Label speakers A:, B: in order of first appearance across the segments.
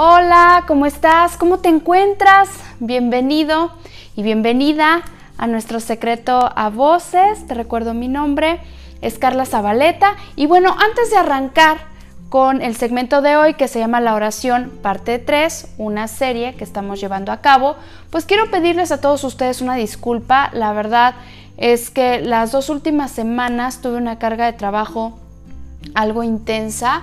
A: Hola, ¿cómo estás? ¿Cómo te encuentras? Bienvenido y bienvenida a nuestro secreto a voces. Te recuerdo mi nombre, es Carla Zabaleta. Y bueno, antes de arrancar con el segmento de hoy que se llama La oración parte 3, una serie que estamos llevando a cabo, pues quiero pedirles a todos ustedes una disculpa. La verdad es que las dos últimas semanas tuve una carga de trabajo algo intensa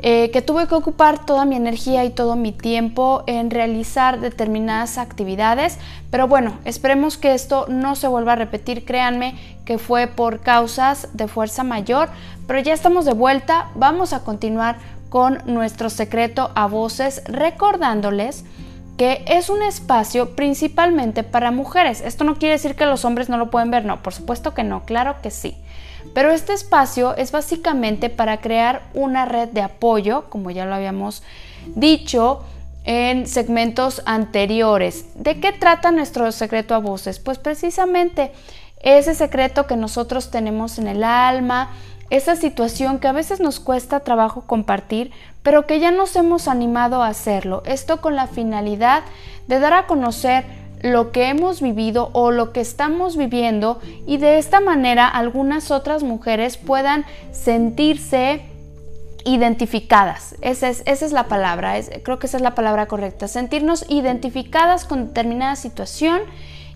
A: eh, que tuve que ocupar toda mi energía y todo mi tiempo en realizar determinadas actividades. Pero bueno, esperemos que esto no se vuelva a repetir. Créanme que fue por causas de fuerza mayor. Pero ya estamos de vuelta. Vamos a continuar con nuestro secreto a voces recordándoles que es un espacio principalmente para mujeres. Esto no quiere decir que los hombres no lo pueden ver, no, por supuesto que no, claro que sí. Pero este espacio es básicamente para crear una red de apoyo, como ya lo habíamos dicho en segmentos anteriores. ¿De qué trata nuestro secreto a voces? Pues precisamente ese secreto que nosotros tenemos en el alma, esa situación que a veces nos cuesta trabajo compartir, pero que ya nos hemos animado a hacerlo. Esto con la finalidad de dar a conocer lo que hemos vivido o lo que estamos viviendo y de esta manera algunas otras mujeres puedan sentirse identificadas. Esa es, esa es la palabra, creo que esa es la palabra correcta, sentirnos identificadas con determinada situación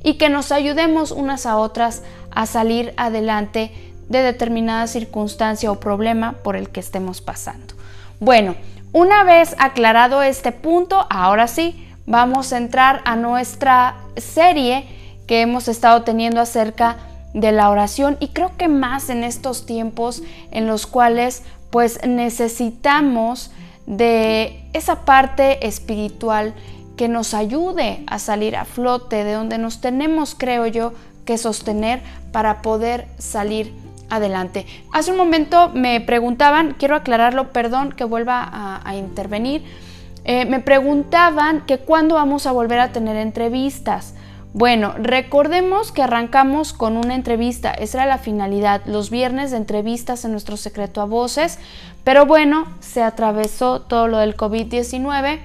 A: y que nos ayudemos unas a otras a salir adelante de determinada circunstancia o problema por el que estemos pasando. Bueno, una vez aclarado este punto, ahora sí, vamos a entrar a nuestra serie que hemos estado teniendo acerca de la oración y creo que más en estos tiempos en los cuales pues necesitamos de esa parte espiritual que nos ayude a salir a flote, de donde nos tenemos, creo yo, que sostener para poder salir adelante. Hace un momento me preguntaban, quiero aclararlo, perdón que vuelva a, intervenir, eh, me preguntaban que cuándo vamos a volver a tener entrevistas. Bueno, recordemos que arrancamos con una entrevista, esa era la finalidad, los viernes de entrevistas en nuestro secreto a voces, pero bueno, se atravesó todo lo del COVID-19,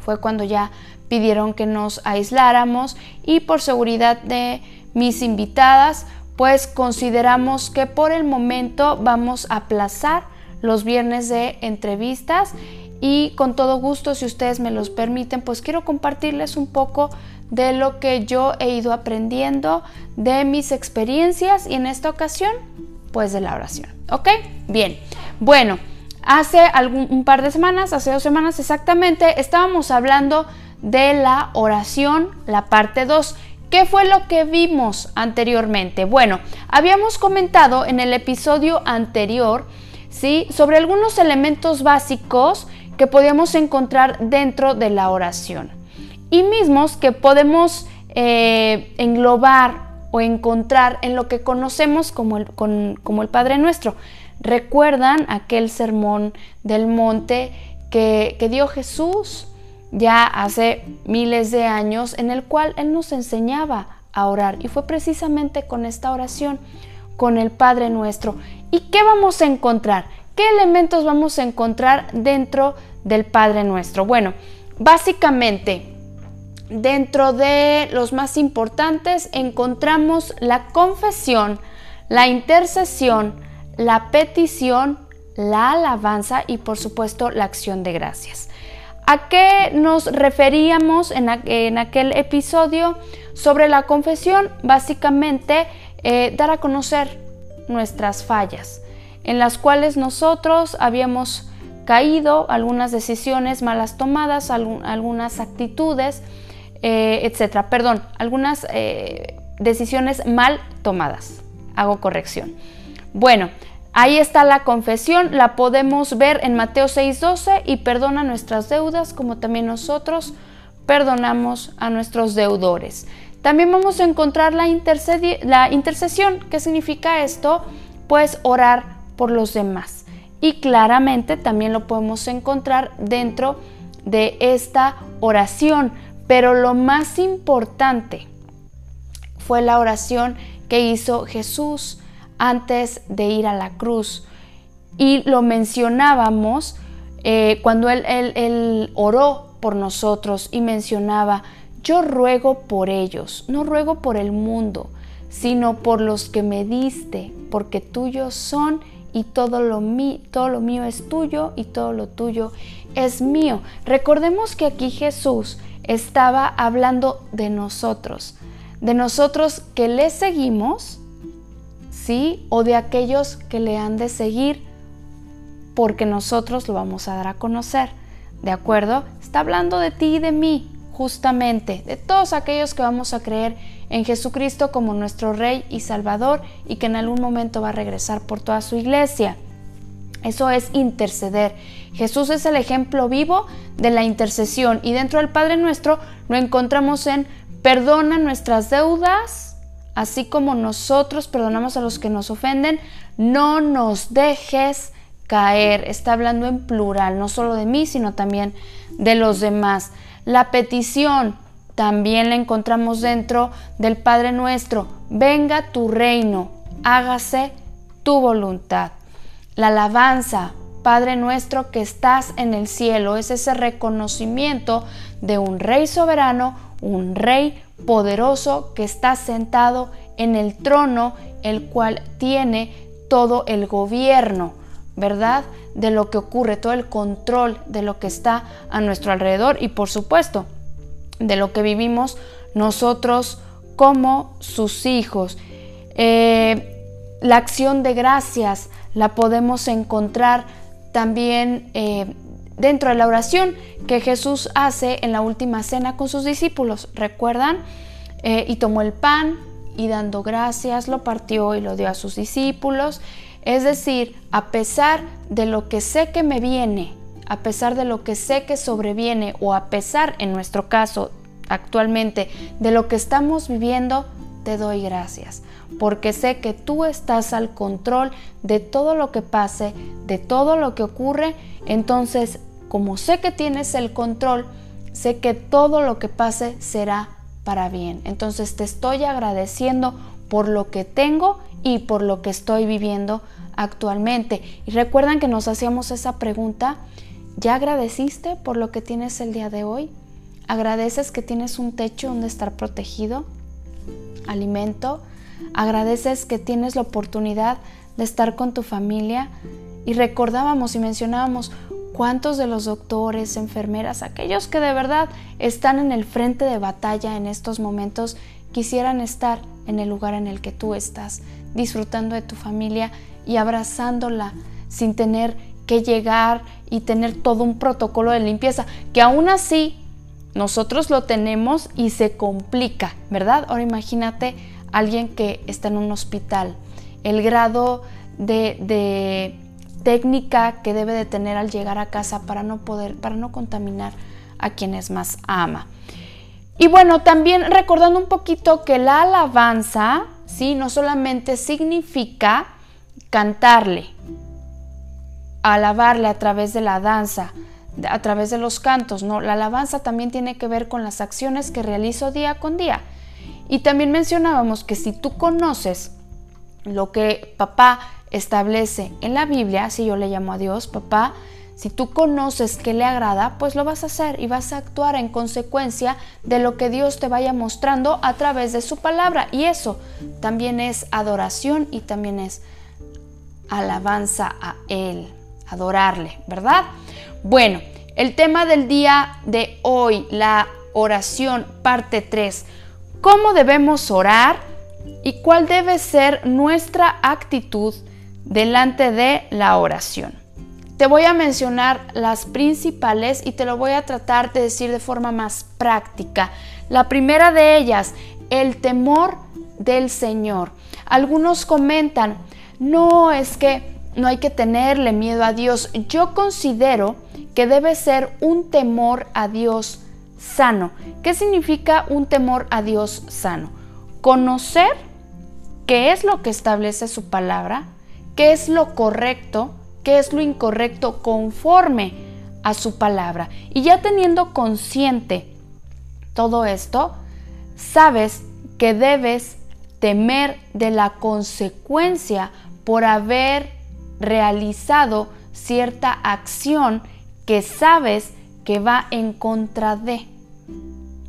A: fue cuando ya pidieron que nos aisláramos y por seguridad de mis invitadas, pues consideramos que por el momento vamos a aplazar los viernes de entrevistas y con todo gusto, si ustedes me los permiten, pues quiero compartirles un poco de lo que yo he ido aprendiendo, de mis experiencias y en esta ocasión, pues de la oración. ¿Ok? Bien. Bueno, hace algún, un par de semanas, hace dos semanas exactamente, estábamos hablando de la oración, la parte 2. ¿Qué fue lo que vimos anteriormente? Bueno, habíamos comentado en el episodio anterior, ¿sí? Sobre algunos elementos básicos que podemos encontrar dentro de la oración y mismos que podemos eh, englobar o encontrar en lo que conocemos como el, Padre Nuestro. ¿Recuerdan aquel sermón del monte que dio Jesús ya hace miles de años en el cual Él nos enseñaba a orar? Y fue precisamente con esta oración, con el Padre Nuestro. ¿Y qué vamos a encontrar? ¿Qué elementos vamos a encontrar dentro del Padre Nuestro? Bueno, básicamente, dentro de los más importantes encontramos la confesión, la intercesión, la petición, la alabanza y por supuesto la acción de gracias. ¿A qué nos referíamos en, aquel episodio sobre la confesión? Básicamente, eh, dar a conocer nuestras fallas en las cuales nosotros habíamos caído, algunas decisiones malas tomadas, algunas actitudes, eh, etcétera. Perdón, algunas eh, decisiones mal tomadas. Hago corrección. Bueno, ahí está la confesión, la podemos ver en Mateo 6:12 y perdona nuestras deudas como también nosotros perdonamos a nuestros deudores. También vamos a encontrar la, la intercesión. ¿Qué significa esto? Pues orar por los demás. Y claramente también lo podemos encontrar dentro de esta oración. Pero lo más importante fue la oración que hizo Jesús antes de ir a la cruz. Y lo mencionábamos eh, cuando él, oró por nosotros y mencionaba, yo ruego por ellos, no ruego por el mundo, sino por los que me diste, porque tuyos son y todo lo, todo lo mío es tuyo y todo lo tuyo es mío. Recordemos que aquí Jesús estaba hablando de nosotros, de nosotros que le seguimos, ¿sí? O de aquellos que le han de seguir porque nosotros lo vamos a dar a conocer. ¿De acuerdo? Está hablando de ti y de mí, justamente, de todos aquellos que vamos a creer en Jesucristo como nuestro Rey y Salvador y que en algún momento va a regresar por toda su iglesia. Eso es interceder. Jesús es el ejemplo vivo de la intercesión y dentro del Padre nuestro lo encontramos en perdona nuestras deudas, así como nosotros perdonamos a los que nos ofenden, no nos dejes caer. Está hablando en plural, no solo de mí, sino también de los demás. La petición también la encontramos dentro del Padre nuestro. Venga tu reino, hágase tu voluntad. La alabanza, Padre nuestro que estás en el cielo, es ese reconocimiento de un rey soberano, un rey poderoso que está sentado en el trono, el cual tiene todo el gobierno, ¿verdad? De lo que ocurre, todo el control de lo que está a nuestro alrededor y por supuesto de lo que vivimos nosotros como sus hijos. Eh, la acción de gracias la podemos encontrar también eh, dentro de la oración que Jesús hace en la última cena con sus discípulos. ¿Recuerdan? Eh, y tomó el pan y dando gracias lo partió y lo dio a sus discípulos. Es decir, a pesar de lo que sé que me viene, a pesar de lo que sé que sobreviene o a pesar, en nuestro caso actualmente, de lo que estamos viviendo, te doy gracias, porque sé que tú estás al control de todo lo que pase, de todo lo que ocurre, entonces como sé que tienes el control, sé que todo lo que pase será para bien. Entonces te estoy agradeciendo por lo que tengo y por lo que estoy viviendo actualmente. Y recuerdan que nos hacíamos esa pregunta, ¿ya agradeciste por lo que tienes el día de hoy? ¿Agradeces que tienes un techo donde estar protegido? ¿Alimento? ¿Agradeces que tienes la oportunidad de estar con tu familia? Y recordábamos y mencionábamos cuántos de los doctores, enfermeras, aquellos que de verdad están en el frente de batalla en estos momentos, quisieran estar en el lugar en el que tú estás, disfrutando de tu familia y abrazándola sin tener que llegar y tener todo un protocolo de limpieza, que aún así nosotros lo tenemos y se complica, ¿verdad? Ahora imagínate alguien que está en un hospital, el grado de, técnica que debe de tener al llegar a casa para no poder, para no contaminar a quienes más ama. Y bueno, también recordando un poquito que la alabanza, ¿sí? No solamente significa cantarle, alabarle a través de la danza, a través de los cantos, no, la alabanza también tiene que ver con las acciones que realizo día con día. Y también mencionábamos que si tú conoces lo que papá establece en la Biblia, si yo le llamo a Dios papá, si tú conoces que le agrada, pues lo vas a hacer y vas a actuar en consecuencia de lo que Dios te vaya mostrando a través de su palabra. Y eso también es adoración y también es alabanza a Él, adorarle, ¿verdad? Bueno, el tema del día de hoy, la oración, parte 3. ¿Cómo debemos orar y cuál debe ser nuestra actitud delante de la oración? Te voy a mencionar las principales y te lo voy a tratar de decir de forma más práctica. La primera de ellas, el temor del Señor. Algunos comentan, no es que no hay que tenerle miedo a Dios. Yo considero que debe ser un temor a Dios sano. ¿Qué significa un temor a Dios sano? Conocer qué es lo que establece su palabra, qué es lo correcto, qué es lo incorrecto conforme a su palabra. Y ya teniendo consciente todo esto, sabes que debes temer de la consecuencia por haber realizado cierta acción que sabes que va en contra de.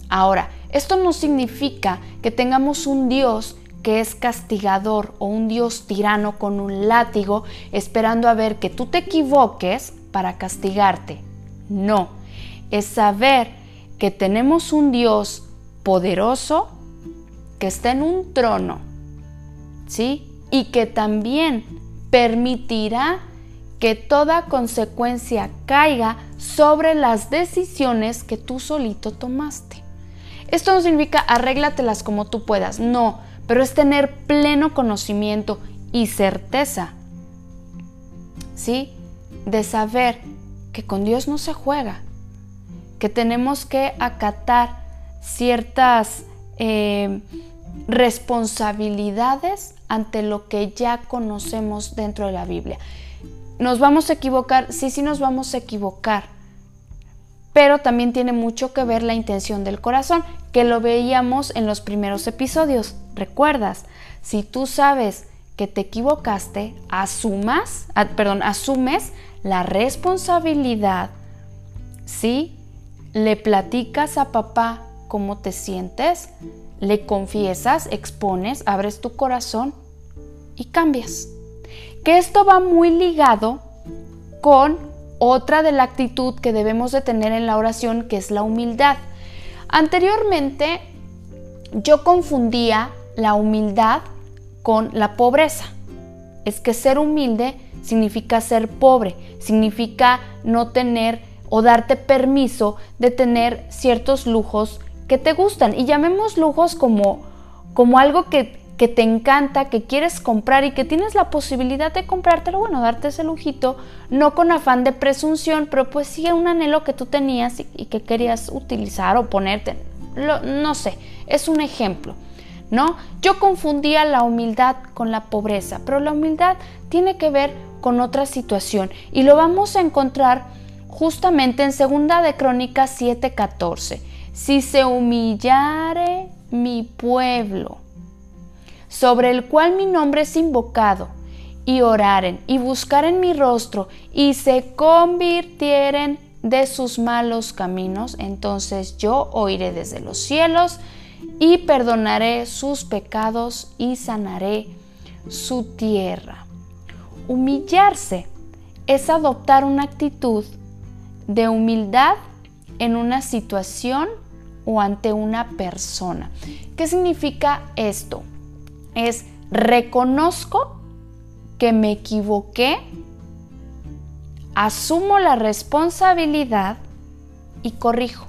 A: Ahora, esto no significa que tengamos un Dios que es castigador o un Dios tirano con un látigo esperando a ver que tú te equivoques para castigarte. No, es saber que tenemos un Dios poderoso que está en un trono, ¿sí? Y que también permitirá que toda consecuencia caiga sobre las decisiones que tú solito tomaste. Esto no significa arréglatelas como tú puedas, no, pero es tener pleno conocimiento y certeza, ¿sí? De saber que con Dios no se juega, que tenemos que acatar ciertas eh, responsabilidades ante lo que ya conocemos dentro de la Biblia. ¿Nos vamos a equivocar? Sí, sí nos vamos a equivocar. Pero también tiene mucho que ver la intención del corazón, que lo veíamos en los primeros episodios. ¿Recuerdas? Si tú sabes que te equivocaste, asumas, ah, perdón, asumes la responsabilidad, ¿sí? Le platicas a papá cómo te sientes, le confiesas, expones, abres tu corazón y cambias que esto va muy ligado con otra de la actitud que debemos de tener en la oración, que es la humildad. Anteriormente yo confundía la humildad con la pobreza. Es que ser humilde significa ser pobre, significa no tener o darte permiso de tener ciertos lujos que te gustan. Y llamemos lujos como, como algo que que te encanta, que quieres comprar y que tienes la posibilidad de comprártelo, bueno, darte ese lujito, no con afán de presunción, pero pues sí un anhelo que tú tenías y, que querías utilizar o ponerte, no sé, es un ejemplo, ¿no? Yo confundía la humildad con la pobreza, pero la humildad tiene que ver con otra situación y lo vamos a encontrar justamente en segunda de Crónicas 7:14. Si se humillare mi pueblo, sobre el cual mi nombre es invocado, y oraren y buscaren mi rostro y se convirtieren de sus malos caminos, entonces yo oiré desde los cielos y perdonaré sus pecados y sanaré su tierra. Humillarse es adoptar una actitud de humildad en una situación o ante una persona. ¿Qué significa esto? Es reconozco que me equivoqué, asumo la responsabilidad y corrijo.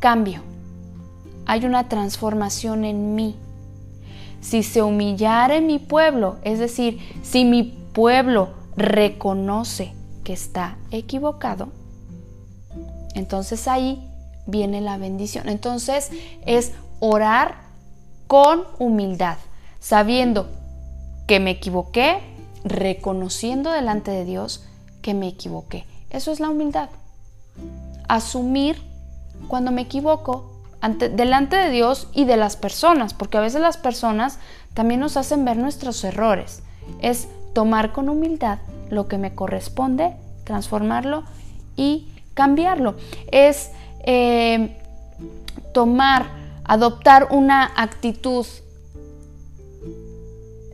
A: Cambio. Hay una transformación en mí. Si se humillara en mi pueblo, es decir, si mi pueblo reconoce que está equivocado, entonces ahí viene la bendición. Entonces es orar con humildad, sabiendo que me equivoqué, reconociendo delante de Dios que me equivoqué. Eso es la humildad. Asumir cuando me equivoco delante de Dios y de las personas, porque a veces las personas también nos hacen ver nuestros errores. Es tomar con humildad lo que me corresponde, transformarlo y cambiarlo. Es eh, tomar adoptar una actitud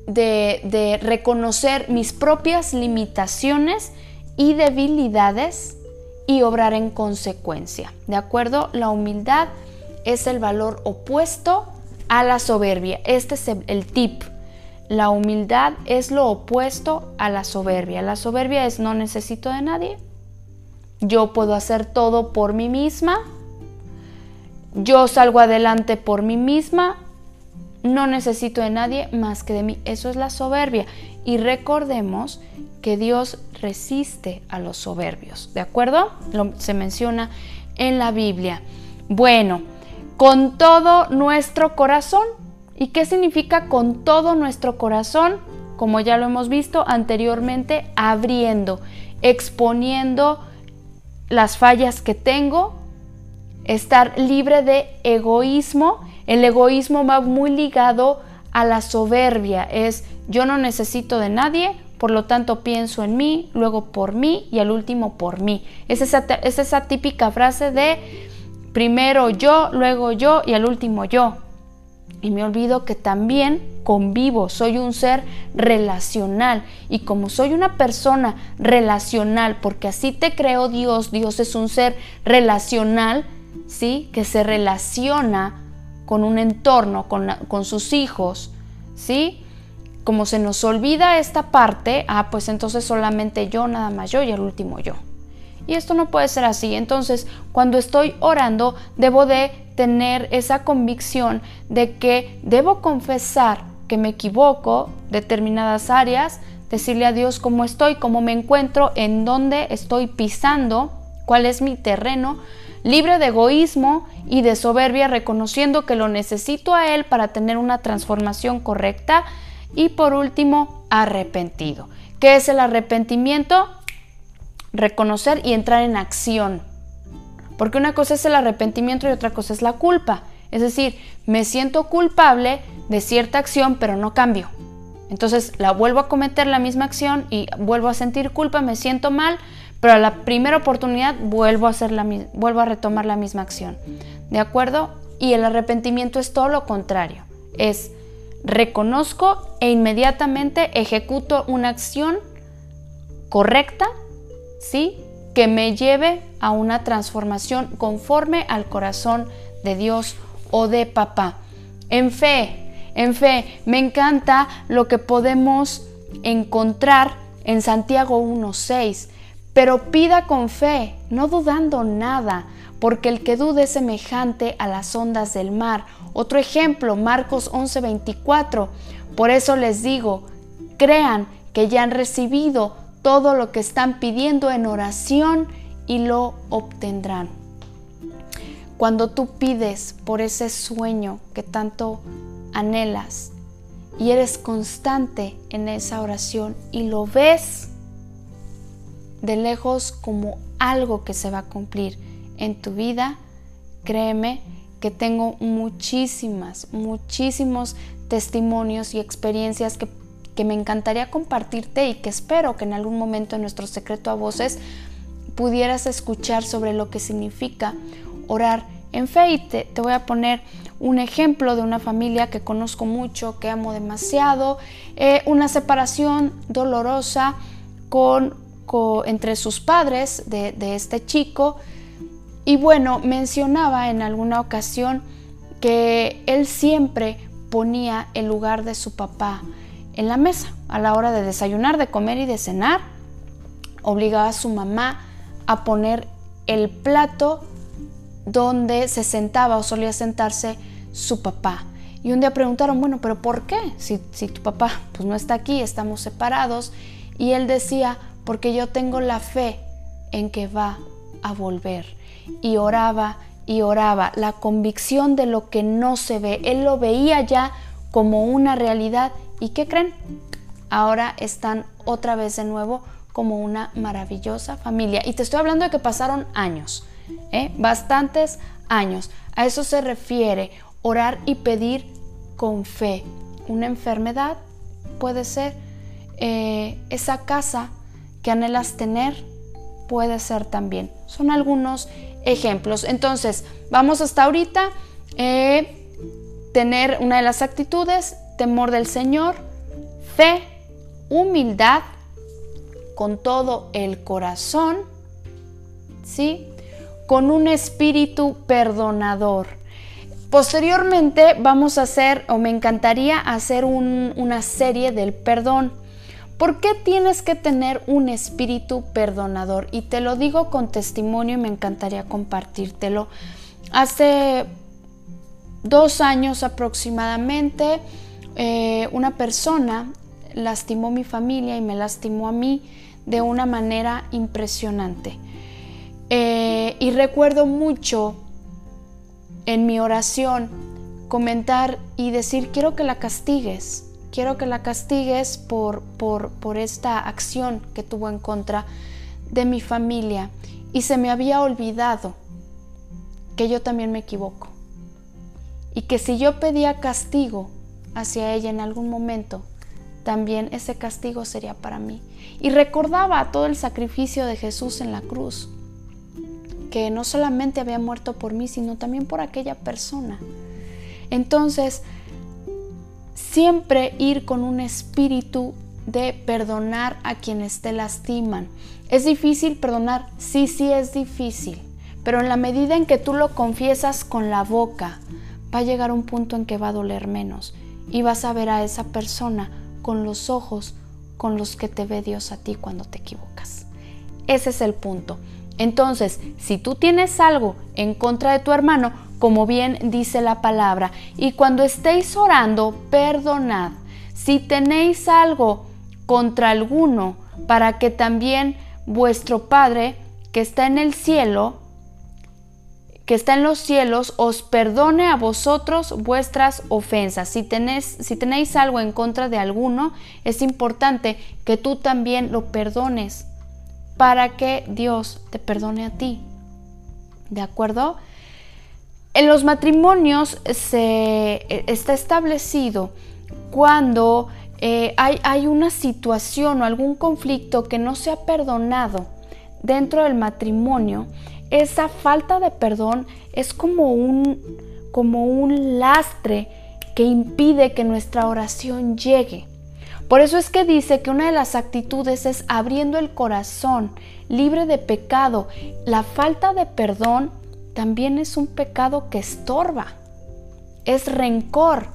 A: de, reconocer mis propias limitaciones y debilidades y obrar en consecuencia. ¿De acuerdo? La humildad es el valor opuesto a la soberbia. Este es el tip. La humildad es lo opuesto a la soberbia. La soberbia es no necesito de nadie. Yo puedo hacer todo por mí misma yo salgo adelante por mí misma, no necesito de nadie más que de mí. Eso es la soberbia. Y recordemos que Dios resiste a los soberbios, ¿de acuerdo? Se menciona en la Biblia. Bueno, con todo nuestro corazón. ¿Y qué significa con todo nuestro corazón? Como ya lo hemos visto anteriormente, abriendo, exponiendo las fallas que tengo, estar libre de egoísmo. El egoísmo va muy ligado a la soberbia, es yo no necesito de nadie por lo tanto pienso en mí, luego por mí y al último por mí. Es esa, es esa típica frase de primero yo, luego yo y al último yo. Y me olvido que también convivo, soy un ser relacional. Y como soy una persona relacional, porque así te creó Dios, Dios es un ser relacional, ¿sí? Que se relaciona con un entorno, con, con sus hijos, ¿sí? Como se nos olvida esta parte, ah, pues entonces solamente yo, nada más yo y el último yo. Y esto no puede ser así. Entonces, cuando estoy orando, debo de tener esa convicción de que debo confesar que me equivoco determinadas áreas, decirle a Dios cómo estoy, cómo me encuentro, en dónde estoy pisando, cuál es mi terreno, libre de egoísmo y de soberbia, reconociendo que lo necesito a Él para tener una transformación correcta. Y por último, arrepentido. ¿Qué es el arrepentimiento? Reconocer y entrar en acción. Porque una cosa es el arrepentimiento y otra cosa es la culpa. Es decir, me siento culpable de cierta acción, pero no cambio. Entonces la vuelvo a cometer la misma acción y vuelvo a sentir culpa, me siento mal, pero a la primera oportunidad vuelvo a, hacer la, vuelvo a retomar la misma acción. ¿De acuerdo? Y el arrepentimiento es todo lo contrario. Es reconozco e inmediatamente ejecuto una acción correcta, ¿sí? Que me lleve a una transformación conforme al corazón de Dios o de papá. En fe, en fe, me encanta lo que podemos encontrar en Santiago 1.6 pero pida con fe, no dudando nada, porque el que dude es semejante a las ondas del mar. Otro ejemplo, Marcos 11:24. Por eso les digo, crean que ya han recibido todo lo que están pidiendo en oración y lo obtendrán. Cuando tú pides por ese sueño que tanto anhelas y eres constante en esa oración y lo ves, de lejos como algo que se va a cumplir en tu vida, créeme que tengo muchísimas, muchísimos testimonios y experiencias que, que, me encantaría compartirte y que espero que en algún momento en nuestro secreto a voces pudieras escuchar sobre lo que significa orar en fe. Y te, te voy a poner un ejemplo de una familia que conozco mucho, que amo demasiado, eh, una separación dolorosa con entre sus padres de, este chico. Y bueno, mencionaba en alguna ocasión que él siempre ponía el lugar de su papá en la mesa a la hora de desayunar, de comer y de cenar. Obligaba a su mamá a poner el plato donde se sentaba o solía sentarse su papá. Y un día preguntaron, bueno, pero ¿por qué? Si, si tu papá pues no está aquí, estamos separados. Y él decía, porque yo tengo la fe en que va a volver. Y oraba y oraba, la convicción de lo que no se ve. Él lo veía ya como una realidad. ¿Y qué creen? Ahora están otra vez de nuevo como una maravillosa familia. Y te estoy hablando de que pasaron años, ¿eh? bastantes años. A eso se refiere orar y pedir con fe. Una enfermedad puede ser eh, esa casa que anhelas tener puede ser también. Son algunos ejemplos. Entonces, vamos hasta ahorita. Eh, tener una de las actitudes, temor del Señor, fe, humildad, con todo el corazón, ¿sí? Con un espíritu perdonador. Posteriormente vamos a hacer, o me encantaría hacer una serie del perdón. ¿Por qué tienes que tener un espíritu perdonador? Y te lo digo con testimonio y me encantaría compartírtelo. Hace dos años aproximadamente, eh, una persona lastimó mi familia y me lastimó a mí de una manera impresionante. Eh, y recuerdo mucho en mi oración comentar y decir, quiero que la castigues, quiero que la castigues por, por, por esta acción que tuvo en contra de mi familia. Y se me había olvidado que yo también me equivoco. Y que si yo pedía castigo hacia ella en algún momento, también ese castigo sería para mí. Y recordaba todo el sacrificio de Jesús en la cruz, que no solamente había muerto por mí, sino también por aquella persona. Entonces, siempre ir con un espíritu de perdonar a quienes te lastiman. ¿Es difícil perdonar? Sí, sí es difícil, pero en la medida en que tú lo confiesas con la boca, va a llegar un punto en que va a doler menos y vas a ver a esa persona con los ojos con los que te ve Dios a ti cuando te equivocas. Ese es el punto. Entonces, si tú tienes algo en contra de tu hermano, como bien dice la palabra, y cuando estéis orando, perdonad. Si tenéis algo contra alguno, para que también vuestro Padre, que está en el cielo, que está en los cielos, os perdone a vosotros vuestras ofensas. Si tenéis, si tenéis algo en contra de alguno, es importante que tú también lo perdones para que Dios te perdone a ti. ¿De acuerdo? En los matrimonios se e, está establecido cuando eh, hay, hay una situación o algún conflicto que no se ha perdonado dentro del matrimonio, esa falta de perdón es como un, como un lastre que impide que nuestra oración llegue. Por eso es que dice que una de las actitudes es abriendo el corazón, libre de pecado. La falta de perdón también es un pecado que estorba. Es rencor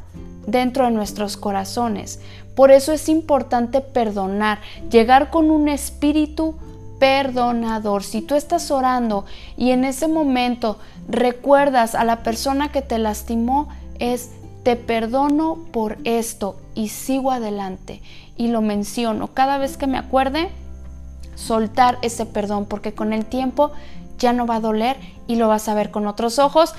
A: dentro de nuestros corazones. Por eso es importante perdonar, llegar con un espíritu perdonador. Si tú estás orando y en ese momento recuerdas a la persona que te lastimó, es te perdono por esto y sigo adelante. Y lo menciono cada vez que me acuerde, soltar ese perdón, porque con el tiempo ya no va a doler y lo vas a ver con otros ojos.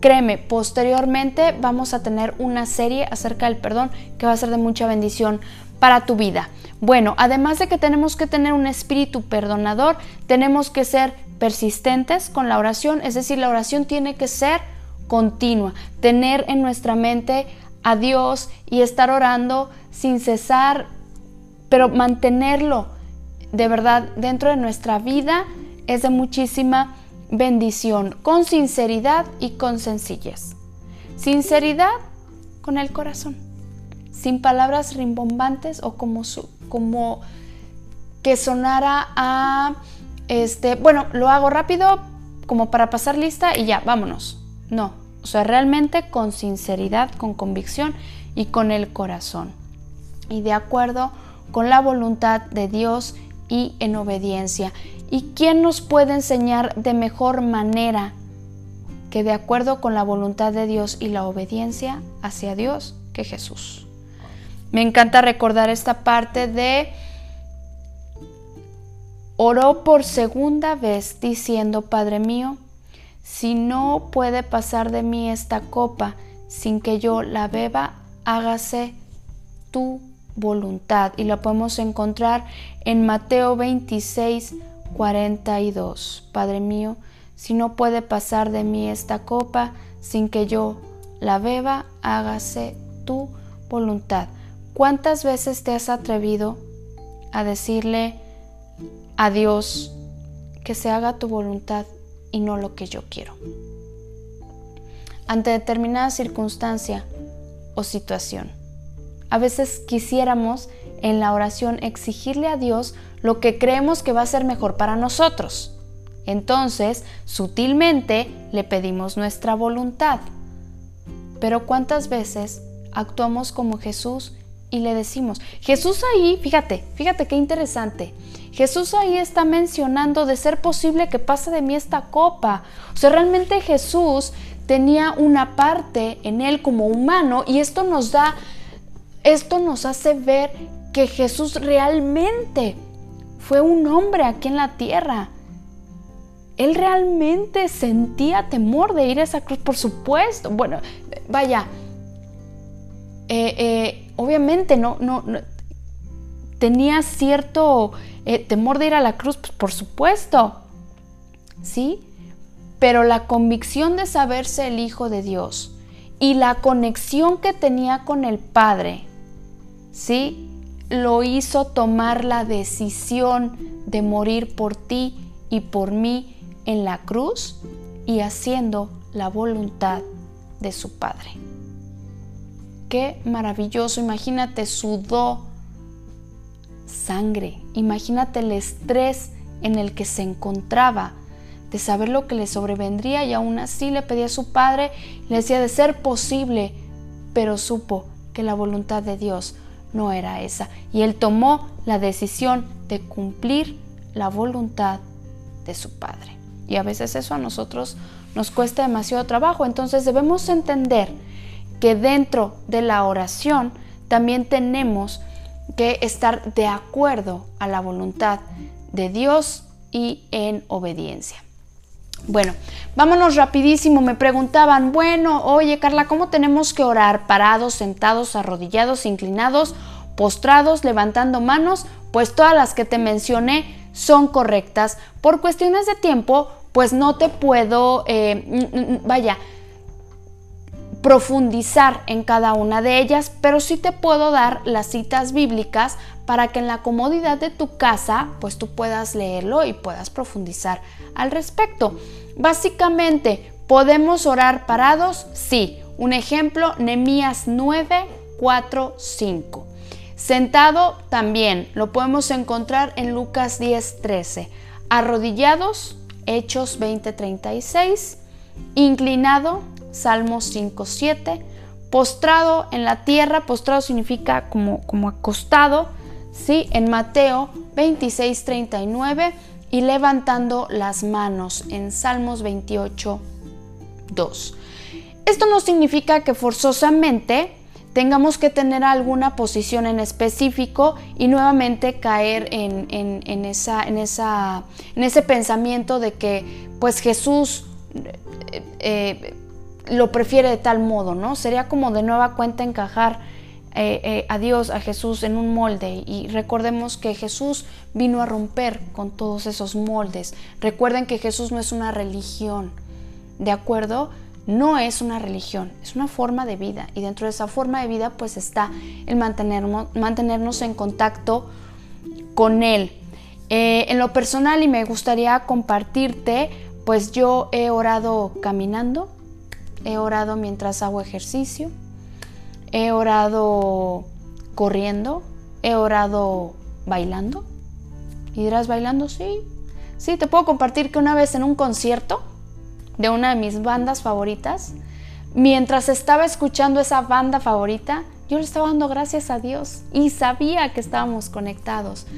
A: Créeme, posteriormente vamos a tener una serie acerca del perdón que va a ser de mucha bendición para tu vida. Bueno, además de que tenemos que tener un espíritu perdonador, tenemos que ser persistentes con la oración, es decir, la oración tiene que ser continua, tener en nuestra mente a Dios y estar orando sin cesar, pero mantenerlo de verdad dentro de nuestra vida es de muchísima bendición, con sinceridad y con sencillez. Sinceridad con el corazón sin palabras rimbombantes o como, como que sonara a, este, bueno, lo hago rápido como para pasar lista y ya, vámonos. No, o sea, realmente con sinceridad, con convicción y con el corazón. Y de acuerdo con la voluntad de Dios y en obediencia. ¿Y quién nos puede enseñar de mejor manera que de acuerdo con la voluntad de Dios y la obediencia hacia Dios que Jesús? Me encanta recordar esta parte de oró por segunda vez diciendo, Padre mío, si no puede pasar de mí esta copa sin que yo la beba, hágase tu voluntad. Y la podemos encontrar en Mateo 26, 42. Padre mío, si no puede pasar de mí esta copa sin que yo la beba, hágase tu voluntad. ¿Cuántas veces te has atrevido a decirle a Dios que se haga tu voluntad y no lo que yo quiero? Ante determinada circunstancia o situación. A veces quisiéramos en la oración exigirle a Dios lo que creemos que va a ser mejor para nosotros. Entonces, sutilmente le pedimos nuestra voluntad. Pero ¿cuántas veces actuamos como Jesús y le decimos, Jesús ahí, fíjate, fíjate qué interesante. Jesús ahí está mencionando de ser posible que pase de mí esta copa. O sea, realmente Jesús tenía una parte en él como humano y esto nos da, esto nos hace ver que Jesús realmente fue un hombre aquí en la tierra. Él realmente sentía temor de ir a esa cruz, por supuesto. Bueno, vaya, eh, eh, obviamente no, no, tenía cierto eh, temor de ir a la cruz, pues, por supuesto, ¿sí? Pero la convicción de saberse el Hijo de Dios y la conexión que tenía con el Padre ¿sí? Lo hizo tomar la decisión de morir por ti y por mí en la cruz y haciendo la voluntad de su Padre. Qué maravilloso, imagínate, sudó sangre, imagínate el estrés en el que se encontraba de saber lo que le sobrevendría y aún así le pedía a su padre, le decía de ser posible, pero supo que la voluntad de Dios no era esa. Y él tomó la decisión de cumplir la voluntad de su padre. Y a veces eso a nosotros nos cuesta demasiado trabajo. Entonces debemos entender que dentro de la oración también tenemos que estar de acuerdo a la voluntad de Dios y en obediencia. Bueno, vámonos rapidísimo. Me preguntaban, bueno, oye Carla, ¿cómo tenemos que orar? ¿Parados, sentados, arrodillados, inclinados, postrados, levantando manos? Pues todas las que te mencioné son correctas. Por cuestiones de tiempo, pues no te puedo, eh, vaya, profundizar en cada una de ellas, pero sí te puedo dar las citas bíblicas para que en la comodidad de tu casa pues tú puedas leerlo y puedas profundizar al respecto. Básicamente, ¿podemos orar parados? Sí. Un ejemplo, Nehemías 9, 4, 5. Sentado también lo podemos encontrar en Lucas 10, 13. Arrodillados, Hechos 20, 36. Inclinado, Salmos 5, 7. Postrado en la tierra, postrado significa como, como acostado, ¿sí? En Mateo 26, 39 y levantando las manos en Salmos 28, 2. Esto no significa que forzosamente tengamos que tener alguna posición en específico y nuevamente caer en, en, en, esa, en ese pensamiento de que pues Jesús eh, eh, lo prefiere de tal modo, ¿no? Sería como de nueva cuenta encajar eh, eh, a Dios, a Jesús en un molde y recordemos que Jesús vino a romper con todos esos moldes. Recuerden que Jesús no es una religión, ¿de acuerdo? No es una religión, es una forma de vida y dentro de esa forma de vida pues está el mantenernos, mantenernos en contacto con Él. Eh, en lo personal y me gustaría compartirte, pues yo he orado caminando, he orado mientras hago ejercicio, he orado corriendo, he orado bailando. ¿Y dirás bailando? Sí. Sí, te puedo compartir que una vez en un concierto de una de mis bandas favoritas, mientras estaba escuchando esa banda favorita, yo le estaba dando gracias a Dios y sabía que estábamos conectados.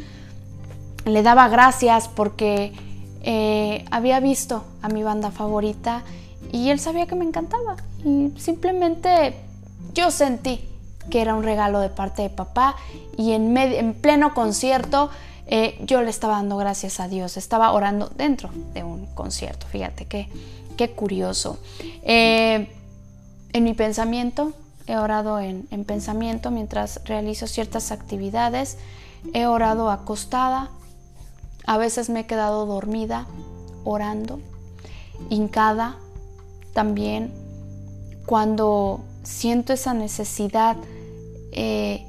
A: Le daba gracias porque eh, había visto a mi banda favorita y él sabía que me encantaba. Y simplemente yo sentí que era un regalo de parte de papá y en, en pleno concierto eh, yo le estaba dando gracias a Dios, estaba orando dentro de un concierto, fíjate qué, qué curioso. Eh, en mi pensamiento, he orado en, en pensamiento mientras realizo ciertas actividades, he orado acostada, a veces me he quedado dormida orando, hincada, también cuando siento esa necesidad, eh,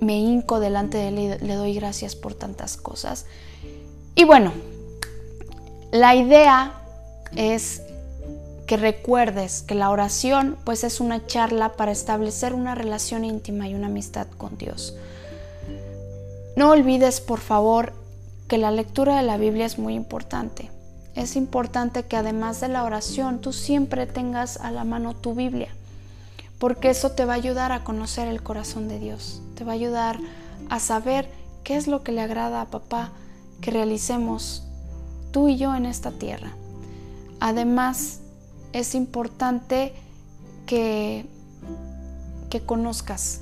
A: me hinco delante de él y le doy gracias por tantas cosas. Y bueno, la idea es que recuerdes que la oración pues es una charla para establecer una relación íntima y una amistad con Dios. No olvides por favor que la lectura de la Biblia es muy importante es importante que además de la oración tú siempre tengas a la mano tu Biblia, porque eso te va a ayudar a conocer el corazón de Dios, te va a ayudar a saber qué es lo que le agrada a papá que realicemos tú y yo en esta tierra. Además, es importante que, que conozcas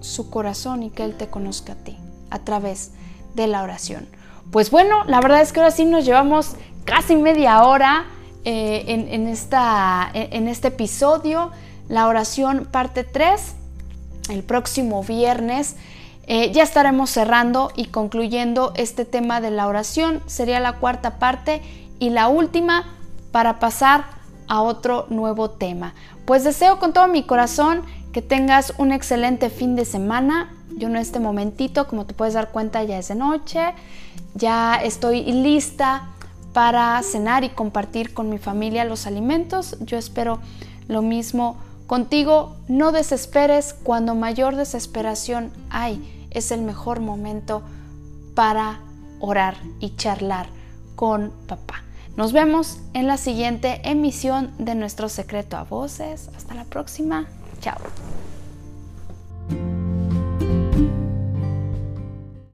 A: su corazón y que Él te conozca a ti a través de la oración. Pues bueno, la verdad es que ahora sí nos llevamos casi media hora eh, en, esta, en este episodio. La oración parte 3, el próximo viernes. Eh, ya estaremos cerrando y concluyendo este tema de la oración. Sería la cuarta parte y la última para pasar a otro nuevo tema. Pues deseo con todo mi corazón que tengas un excelente fin de semana. Yo en este momentito, como te puedes dar cuenta, ya es de noche. Ya estoy lista para cenar y compartir con mi familia los alimentos. Yo espero lo mismo contigo. No desesperes. Cuando mayor desesperación hay, es el mejor momento para orar y charlar con papá. Nos vemos en la siguiente emisión de nuestro secreto a voces. Hasta la próxima. Chao.